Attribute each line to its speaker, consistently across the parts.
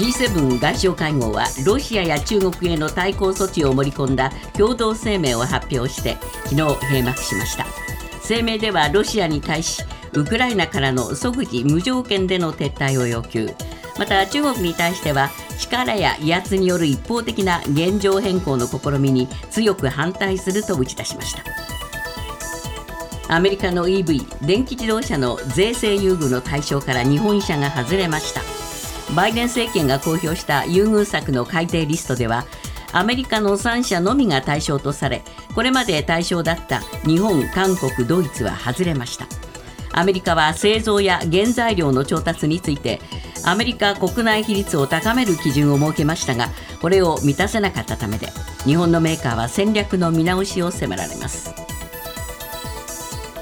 Speaker 1: G7 外相会合はロシアや中国への対抗措置を盛り込んだ共同声明を発表して昨日閉幕しました。声明ではロシアに対しウクライナからの即時無条件での撤退を要求。また中国に対しては力や威圧による一方的な現状変更の試みに強く反対すると打ち出しました。アメリカの EV 電気自動車の税制優遇の対象から日本車が外れました。バイデン政権が公表した優遇策の改定リストではアメリカの3社のみが対象とされこれまで対象だった日本、韓国、ドイツは外れました。アメリカは製造や原材料の調達についてアメリカ国内比率を高める基準を設けましたがこれを満たせなかったためで日本のメーカーは戦略の見直しを迫られます。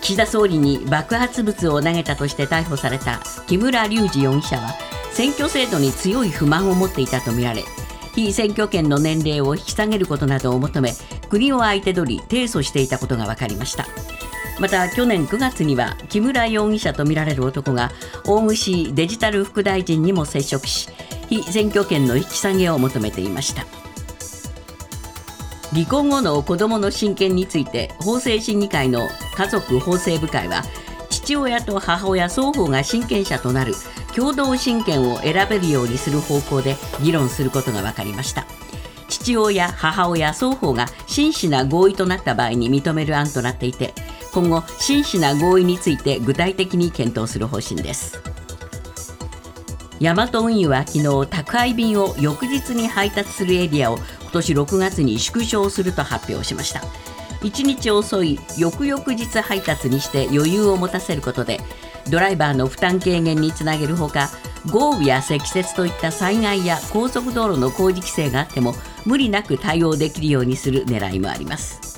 Speaker 1: 岸田総理に爆発物を投げたとして逮捕された木村隆二容疑者は選挙制度に強い不満を持っていたとみられ非選挙権の年齢を引き下げることなどを求め国を相手取り提訴していたことが分かりました。また去年9月には木村容疑者とみられる男が大串デジタル副大臣にも接触し非選挙権の引き下げを求めていました。離婚後の子どもの親権について法制審議会の家族法制部会は父親と母親双方が親権者となる共同親権を選べるようにする方向で議論することが分かりました。父親母親双方が真摯な合意となった場合に認める案となっていて今後真摯な合意について具体的に検討する方針です。ヤマト運輸は昨日宅配便を翌日に配達するエリアを今年6月に縮小すると発表しました。1日遅い翌々日配達にして余裕を持たせることでドライバーの負担軽減につなげるほか豪雨や積雪といった災害や高速道路の工事規制があっても無理なく対応できるようにする狙いもあります。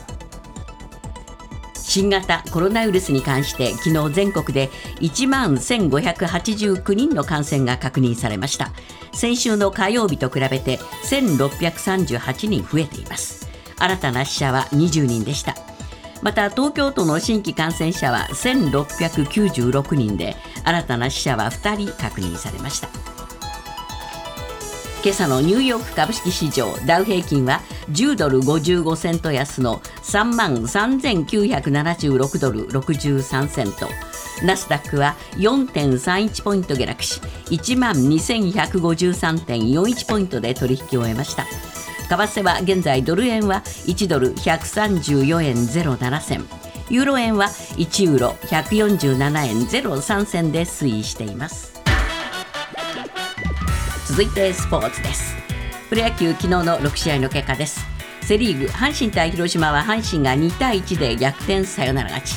Speaker 1: 新型コロナウイルスに関して昨日全国で1万1589人の感染が確認されました。先週の火曜日と比べて1638人増えています。新たな死者は20人でした。また東京都の新規感染者は1696人で新たな死者は2人確認されました。今朝のニューヨーク株式市場ダウ平均は10ドル55セント安の3万3976ドル63セント。ナスダックは4.31ポイント下落し1万2153.41ポイントで取引を終えました。為替は現在ドル円は1ドル134円07銭。ユーロ円は1ユーロ147円03銭で推移しています。続いてスポーツです。プロ野球昨日の6試合の結果です。セ・リーグ阪神対広島は阪神が2対1で逆転サヨナラ勝ち。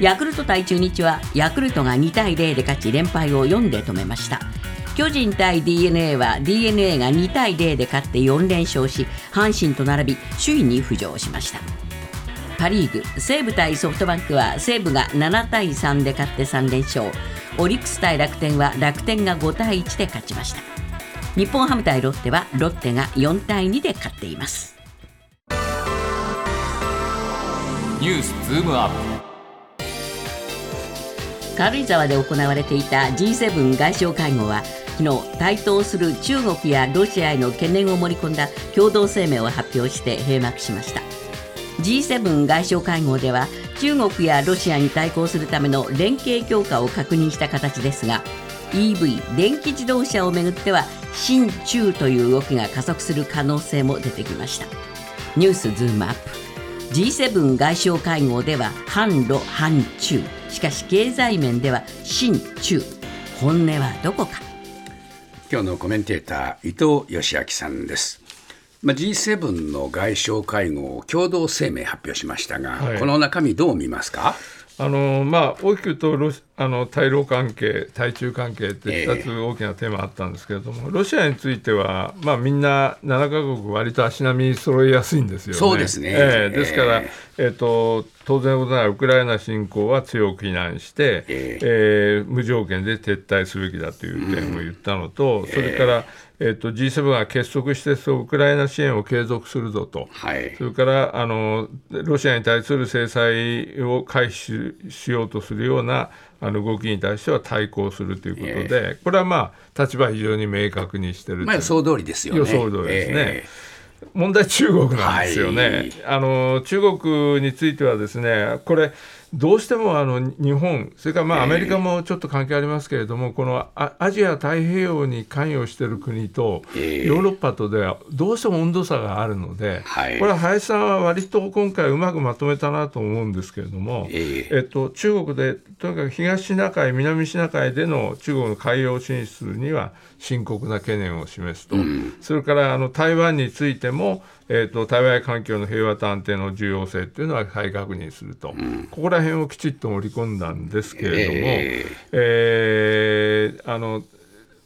Speaker 1: ヤクルト対中日はヤクルトが2対0で勝ち連敗を4で止めました。巨人対 d n a は d n a が2対0で勝って4連勝し阪神と並び首位に浮上しました。パ・リーグ西武対ソフトバンクは西武が7対3で勝って3連勝。オリックス対楽天は楽天が5対1で勝ちました。日本ハム対ロッテはロッテが4対2で勝っています。
Speaker 2: ニュースズームアップ。
Speaker 1: 軽井沢で行われていた G7 外相会合は昨日台頭する中国やロシアへの懸念を盛り込んだ共同声明を発表して閉幕しました。G7 外相会合では中国やロシアに対抗するための連携強化を確認した形ですが EV 電気自動車をめぐっては新中という動きが加速する可能性も出てきました。ニュースズームアップ。G7 外相会合では反ロ反中。しかし経済面では新中本音はどこか。
Speaker 3: 今日のコメンテーター伊藤義明さんです。まあ、G7 の外相会合共同声明発表しましたが、はい、この中身どう見ますか？
Speaker 4: あのまあ、大きく言うとロあの対ロ関係、対中関係って2つ大きなテーマあったんですけれども、えー、ロシアについては、まあ、みんな7か国、割と足並み揃いやすいんですよね。
Speaker 3: そうですね、
Speaker 4: えー、ですから、えーと、当然のことならウクライナ侵攻は強く非難して、えー、えー、無条件で撤退すべきだという点を言ったのと、うん、それから、えっと、G7 が結束してそうウクライナ支援を継続するぞと、はい、それからあのロシアに対する制裁を回避しようとするようなあの動きに対しては対抗するということで、これはまあ立場非常に明確にしてる
Speaker 3: まあ予想通りですよね。
Speaker 4: 予想通りですね。えー問題中国なんですよね、はい、あの中国についてはですねこれどうしてもあの日本、それからまあアメリカもちょっと関係ありますけれども、えー、このアジア太平洋に関与している国と、ヨーロッパとではどうしても温度差があるので、はい、これは林さんは割と今回、うまくまとめたなと思うんですけれども、えー、えっと、中国で、とにかく東シナ海、南シナ海での中国の海洋進出には深刻な懸念を示すと、うん、それからあの台湾についても、えーと、対外環境の平和と安定の重要性っていうのは再確認すると、うん、ここら辺をきちっと盛り込んだんですけれども、えー、えー、あの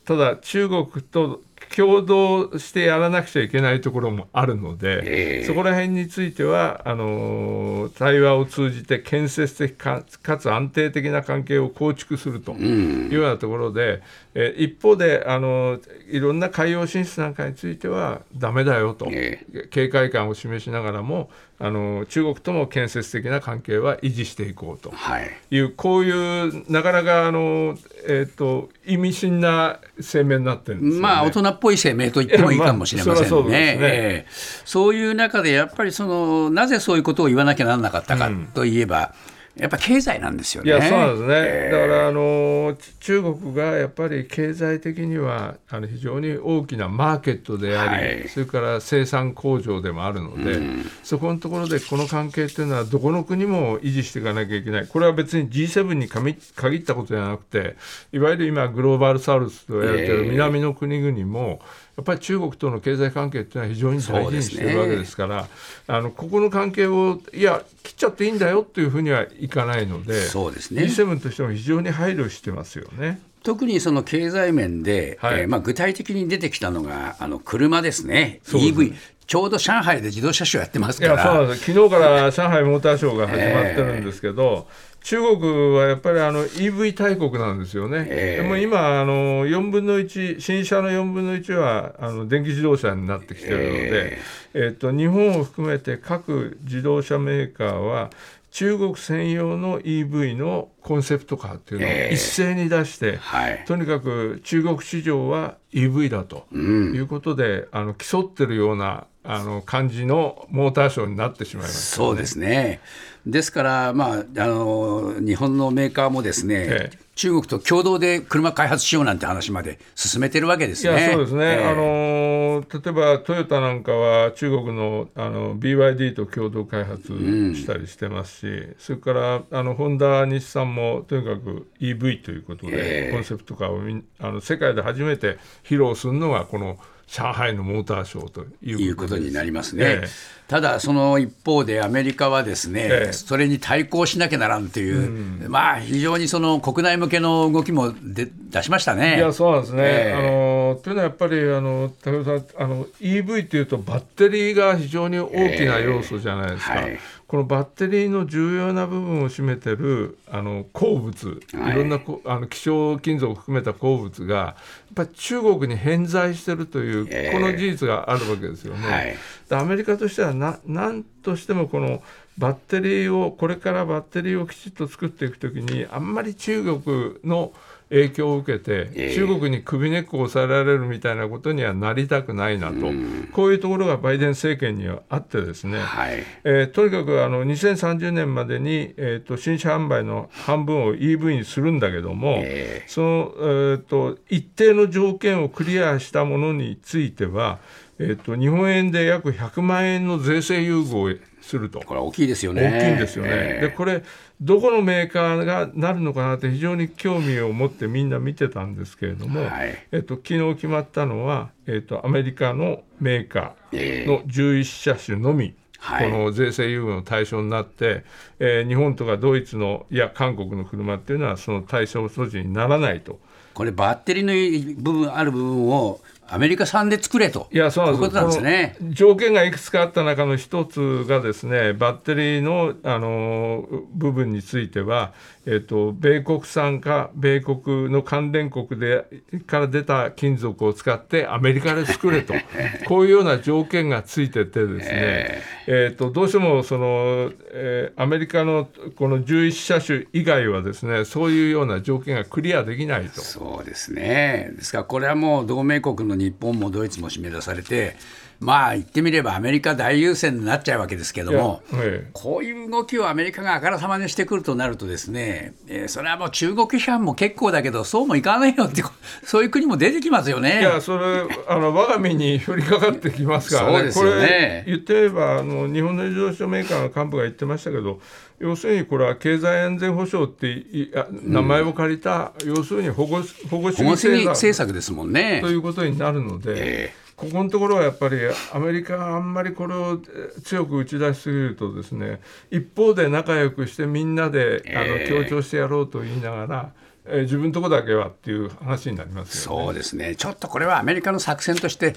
Speaker 4: ただ中国と共同してやらなくちゃいけないところもあるので、えー、そこら辺についてはあの対話を通じて建設的かつ安定的な関係を構築するというようなところで、うん、え一方であのいろんな海洋進出なんかについてはだめだよと、えー、警戒感を示しながらもあの中国とも建設的な関係は維持していこうと。い。う、はい、こういうなかなかあの、えーと、意味深な声明になってるんです、ね、
Speaker 3: まあ大人っぽい声明と言ってもいいかもしれませんね。そうね。えー、そういう中でやっぱりそのなぜそういうことを言わなきゃならなかったかといえば、うんやっぱ経済なんですよね。
Speaker 4: いやそうなんですね、えー、だからあの中国がやっぱり経済的にはあの非常に大きなマーケットであり、はい、それから生産工場でもあるので、うん、そこのところでこの関係っていうのはどこの国も維持していかなきゃいけない。これは別に G7 に限ったことじゃなくていわゆる今グローバルサウスと言われてる南の国々も、えーやっぱり中国との経済関係っていうのは非常に大事にしているわけですから、ね、あのここの関係をいや切っちゃっていいんだよっていうふうにはいかないのでそうです、ね、G7 としても非常に配慮してますよね。
Speaker 3: 特にその経済面で、はい、えー、まあ、具体的に出てきたのがあの車ですね、すね。EV、ちょうど上海で自動車ショーやってますから。
Speaker 4: そうです。昨日から上海モーターショーが始まってるんですけど、えー中国はやっぱりあの EV 大国なんですよね、えー、でも今あの、4分の1、新車の4分の1はあの電気自動車になってきてるので、えー、えーと日本を含めて各自動車メーカーは、中国専用の EV のコンセプトカーっていうのを一斉に出して、えーはい、とにかく中国市場は EV だということで、うん、あの競ってるようなあの感じのモーターショーになってしまいまし
Speaker 3: た、ね、そうですね。ですから、まあ、あの日本のメーカーもですね、ええ、中国と共同で車開発しようなんて話まで進めてるわけですね。
Speaker 4: そうですね、え、あの例えばトヨタなんかは中国のあの BYD と共同開発したりしてますし、うん、それからあのホンダ、日産もとにかく EV ということで、コンセプトカーをあの世界で初めて披露するのがこの上海のモーターショーと
Speaker 3: いうことになりますね。ええ、ただ、その一方でアメリカはですね、え、それに対抗しなきゃならんという、うん、まあ、非常にその国内向けの動きもで出しましたね。
Speaker 4: いやそうなんですね、あのというのはやっぱりあの武田さんあの EV というとバッテリーが非常に大きな要素じゃないですか。はいこのバッテリーの重要な部分を占めてるあの鉱物、い。ろんなあの希少金属を含めた鉱物がやっぱり中国に偏在してるという、この事実があるわけですよね。はい、アメリカとしてはな何としてもこのバッテリーをこれからバッテリーをきちっと作っていくときにあんまり中国の影響を受けて、えー、中国に首根っこを押さえられるみたいなことにはなりたくないなと、うん、こういうところがバイデン政権にはあってですね、はい、えー、とにかくあの2030年までに、えーと、新車販売の半分を EV にするんだけども、えー、その、えーと、一定の条件をクリアしたものについては、えーと、日本円で約100万円の税制優遇をすると。
Speaker 3: これ大きいですよね。
Speaker 4: 大きいんですよね。えー、でこれどこのメーカーがなるのかなって非常に興味を持ってみんな見てたんですけれども、はい、えっと、昨日決まったのは、えっと、アメリカのメーカーの11車種のみ、この税制優遇の対象になって、えー、日本とかドイツのいや韓国の車っていうのはその対象措置にならないと。
Speaker 3: これバッテリーの部分ある部分をアメリカ産で作れと。
Speaker 4: いやそうなん
Speaker 3: です。ね。
Speaker 4: 条件がいくつかあった中の一つがですねバッテリーのあの部分については、えっと、米国産か米国の関連国でから出た金属を使ってアメリカで作れと。こういうような条件がついててですね、えー、えとどうしてもその、えー、アメリカのこの11車種以外はですねそういうような条件がクリアできないと。
Speaker 3: そうですね。ですからこれはもう同盟国の日本もドイツも締め出されてまあ言ってみればアメリカ大優先になっちゃうわけですけども、ええ、こういう動きをアメリカがあからさまにしてくるとなるとですね、えー、それはもう中国批判も結構だけどそうもいかないよって そういう国も出てきますよね。
Speaker 4: いやそれあの我が身に降りかかってきますからね。そうですよね言ってみればあの日本の自動車メーカーの幹部が言ってましたけど要するにこれは経済安全保障って名前を借りた、うん、要するに保護保護主義
Speaker 3: 政策ですもんね。
Speaker 4: ということになるので。えーここのところはやっぱりアメリカがあんまりこれを強く打ち出しすぎるとですね一方で仲良くしてみんなであの強調してやろうと言いながら、えー、自分のとこだけはっていう話になります
Speaker 3: よね。そうですねちょっとこれはアメリカの作戦として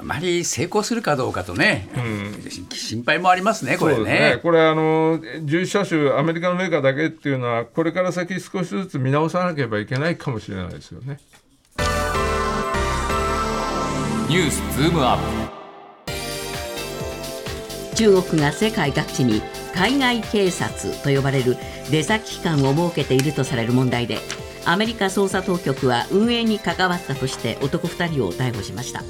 Speaker 3: あまり成功するかどうかとね、うん、心配もありますね、これね。ね
Speaker 4: これあの、11車種、アメリカのメーカーだけっていうのは、これから先、少しずつ見直さなければいけないかもしれないですよね。
Speaker 2: ニュースズームアッ
Speaker 1: プ中国が世界各地に海外警察と呼ばれる出先機関を設けているとされる問題でアメリカ捜査当局は運営に関わったとして男2人を逮捕しました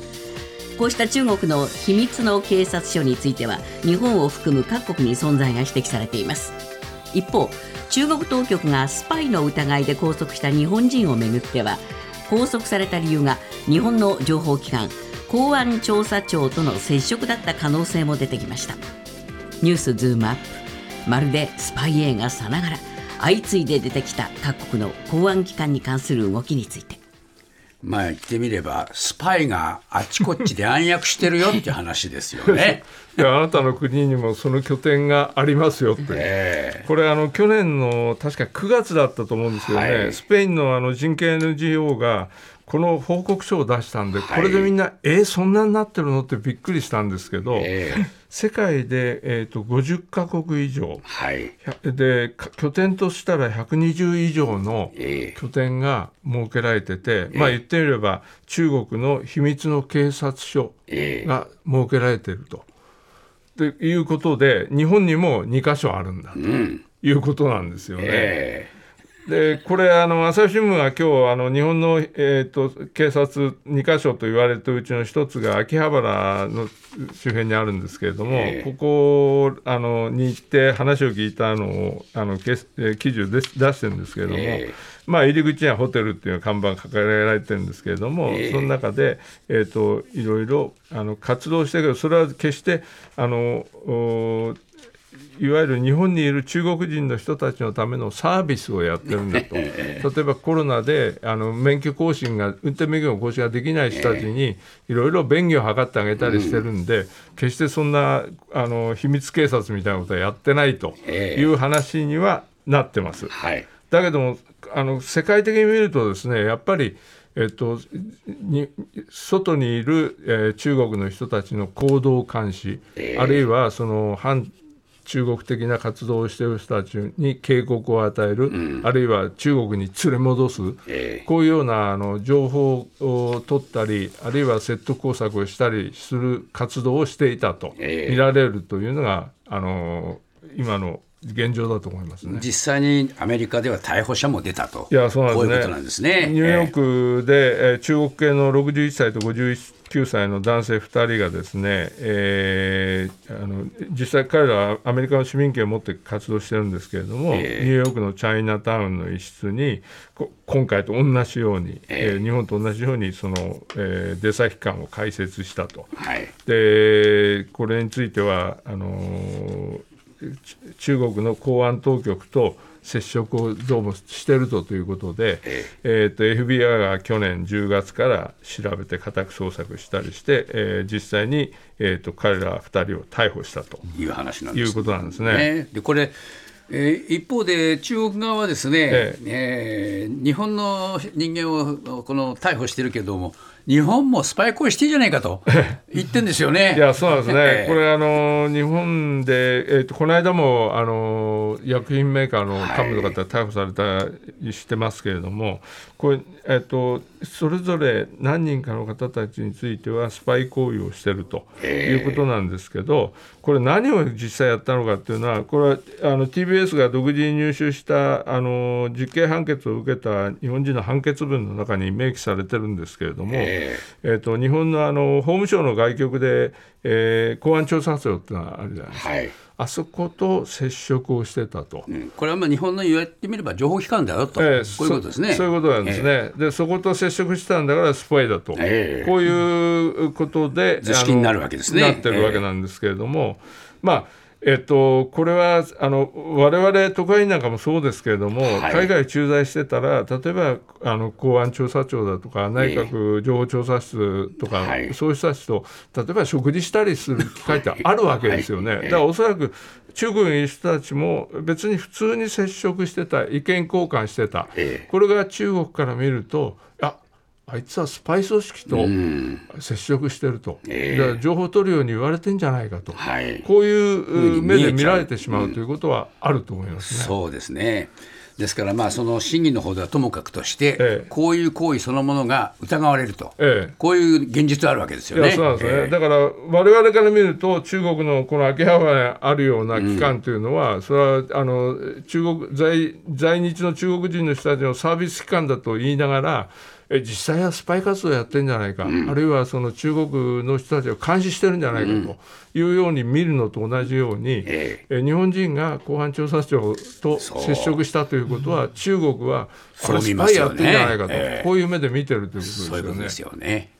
Speaker 1: こうした中国の秘密の警察署については日本を含む各国に存在が指摘されています。一方中国当局がスパイの疑いで拘束した日本人をめぐっては拘束された理由が日本の情報機関公安調査庁との接触だった可能性も出てきました。ニュースズームアップ。まるでスパイ映画さながら相次いで出てきた各国の公安機関に関する動きについて。
Speaker 3: まあ言ってみればスパイがあちこちで暗躍してるよって話ですよね。
Speaker 4: いやあなたの国にもその拠点がありますよって、えー、これあの去年の確か9月だったと思うんですけどね、はい、スペインのあの人権 NGO がこの報告書を出したんで、これでみんな、はい、えー、そんなになってるの？ってびっくりしたんですけど、えー、世界で、えーと、50か国以上、はい、で拠点としたら120以上の拠点が設けられてて、えー、まあ言ってみれば中国の秘密の警察署が設けられていると。ということで日本にも2か所あるんだということなんですよね。えーでこれあの朝日新聞が今日あの日本の、えーと、警察2か所と言われてるうちの一つが秋葉原の周辺にあるんですけれども、えー、ここあのに行って話を聞いたのをあの記事を出してるんですけれども、えー、まあ、入り口にはホテルっていう看板掲げられてるんですけれども、えー、その中で、えーと、いろいろあの活動してるけどそれは決してあのいわゆる日本にいる中国人の人たちのためのサービスをやってるんだと、例えばコロナであの免許更新が、運転免許の更新ができない人たちに、いろいろ便宜を図ってあげたりしてるんで、決してそんなあの秘密警察みたいなことはやってないという話にはなってます。だけどもあの世界的に見るとですねやっぱりえっと、に外にいる、えー、中国の人たちの行動監視、えー、あるいはその反中国的な活動をしている人たちに警告を与える、うん、あるいは中国に連れ戻す、えー、こういうようなあの情報を取ったりあるいは説得工作をしたりする活動をしていたと見られるというのが、えー、あの今の現状だと思いますね。
Speaker 3: 実際にアメリカでは逮捕者も出たと、
Speaker 4: いやそうなんですね、ニューヨークで、えー、中国系の61歳と51歳の男性2人がですね、えー、あの実際、彼らはアメリカの市民権を持って活動してるんですけれども、えー、ニューヨークのチャイナタウンの一室に、今回と同じように、えー、えー、日本と同じようにその、えー、出先館を開設したと、はい、でこれについてはあのー中国の公安当局と接触をどうもしてるとということで、えー、と FBI が去年10月から調べて家宅捜索したりして、えー、実際に、えー、と彼ら2人を逮捕したと
Speaker 3: いう話なんです、
Speaker 4: いうことなんですね。
Speaker 3: でこれえー、一方で中国側はですね、ええ。えー、日本の人間をこの逮捕してるけども、日本もスパイ行為してんじゃないかと 言ってんですよね。
Speaker 4: いやそうなんですね、これあの、日本で、えーと、この間もあの薬品メーカーの幹部の方、逮捕されたりしてますけれども、これ、えーと、それぞれ何人かの方たちについては、スパイ行為をしてるということなんですけど、これ、何を実際やったのかっていうのは、これはあの TBS が独自に入手したあの実刑判決を受けた日本人の判決文の中に明記されてるんですけれども。えー、と日本のあの法務省の外局で、えー、公安調査庁っていうのがあるじゃないですか。はい。あそこと接触をしてたと、
Speaker 3: うん、これはまあ日本の言ってみれば情報機関だよと、えー、こういうことですね。
Speaker 4: そういうことなんですね、えー、でそこと接触したんだからスパイだと、えー、こういうことで
Speaker 3: 図式になるわけですね。
Speaker 4: なってるわけなんですけれども、まあえっと、これはあの我々都会なんかもそうですけれども、はい、海外駐在してたら例えばあの公安調査庁だとか内閣情報調査室とか、えー、そういう人たちと例えば食事したりする機会ってあるわけですよね。はい、だからおそらく中国にいる人たちも別に普通に接触してた意見交換してた、えー、これが中国から見るとああいつはスパイ組織と接触してると、えー、だから情報取るように言われてんじゃないかと、はい、こういう目で見られてしまうということはあると思いますね。
Speaker 3: うん、そうですね。ですから、まあ、その審議の方ではともかくとして、ええ、こういう行為そのものが疑われると、ええ、こういう現実あるわけですよね。
Speaker 4: そうなんですね、ええ、だから、われわれから見ると、中国のこの秋葉原にあるような機関というのは、うん、それはあの中国在在日の中国人の人たちのサービス機関だと言いながら、え実際はスパイ活動やってるんじゃないか、うん、あるいはその中国の人たちを監視してるんじゃないかというように見るのと同じように、ええ。日本人が公安調査庁と接触したということは、中国はこれスパイやってるんじゃないかと、ね、こういう目で見てるということですよね。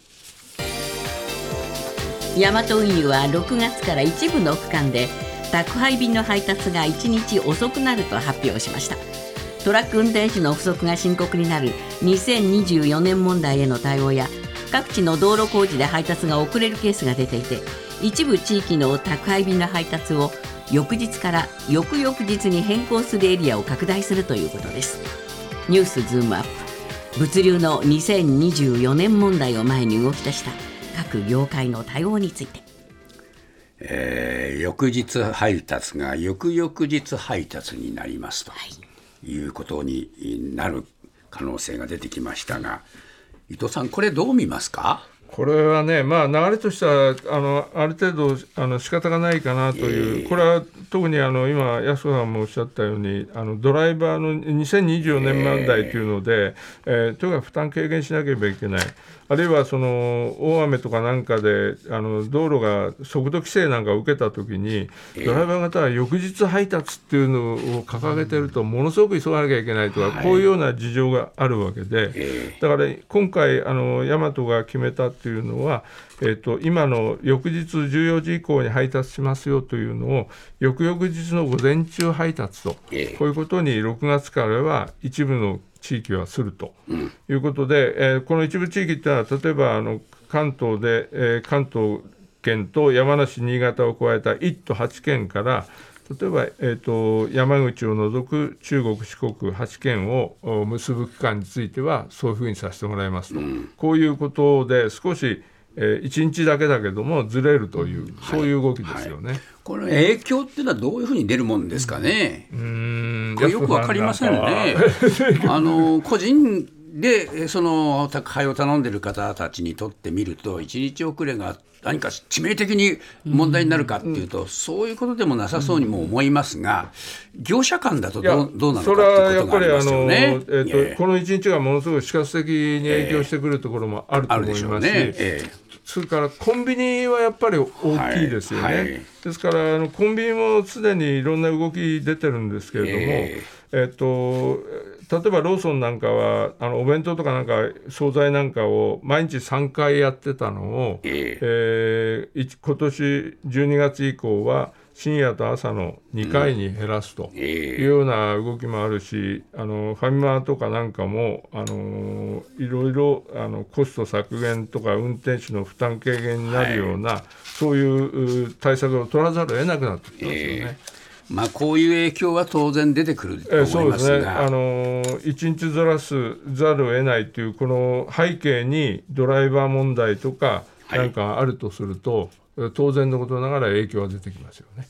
Speaker 1: ヤマト運輸は6月から一部の区間で宅配便の配達が1日遅くなると発表しました。トラック運転手の不足が深刻になる2024年問題への対応や各地の道路工事で配達が遅れるケースが出ていて一部地域の宅配便の配達を翌日から翌々日に変更するエリアを拡大するということです。ニュースズームアップ。物流の2024年問題を前に動き出した各業界の対応について。
Speaker 3: えー、翌日配達が翌々日配達になりますと、はいいうことになる可能性が出てきましたが伊藤さんこれどう見ますか？
Speaker 4: これはね、まあ、流れとしてはあのある程度あの仕方がないかなという、えー、これは特にあの今、安子さんもおっしゃったように、あのドライバーの2024年問題というので、えー、えー、とにかく負担軽減しなければいけない、あるいはその大雨とかなんかであの道路が速度規制なんかを受けたときに、ドライバー方は翌日配達っていうのを掲げてると、ものすごく急がなきゃいけないとか、こういうような事情があるわけで、だから今回、あの大和が決めたっていうのは、えーと、今の翌日14時以降に配達しますよというのを翌々日の午前中配達と、えー、こういうことに6月からは一部の地域はするということで、うん、えー、この一部地域っていうのは例えばあの関東で、えー、関東県と山梨、新潟を加えた1都8県から例えば、えーと、山口を除く中国、四国8県を結ぶ期間についてはそういうふうにさせてもらいますと、うん、こういうことで少しえー、1日だけだけどもずれるという、そういう動きですよね、はい、
Speaker 3: この影響っていうのはどういうふうに出るもんですかね？うん。よく分かりませんね。あの個人でその宅配を頼んでる方たちにとってみると1日遅れが何か致命的に問題になるかっていうと、そういうことでもなさそうにも思いますが、業者間だとどうどうなのかっていうことがありますよね。え
Speaker 4: ーと、この1日がものすごい死活的に影響してくるところもあると思いますし、えーね。えーそれからコンビニはやっぱり大きいですよね、はい。はい、ですからあのコンビニもすでにいろんな動き出てるんですけれども、えー、えっと例えばローソンなんかはあのお弁当とかなんか惣菜なんかを毎日3回やってたのを、えー、えー、今年12月以降は深夜と朝の2回に減らすというような動きもあるし、あのファミマとかなんかもあのいろいろあのコスト削減とか運転手の負担軽減になるような、はい、そういう対策を取らざるを得なくなってきますよね。
Speaker 3: まあ、こういう影響は当然出てくると思いますが、えー、そうですね、
Speaker 4: あの1日ずらすざるを得ないという、この背景にドライバー問題とかなんかあるとすると、はい、当然のことながら影響は出てきますよね。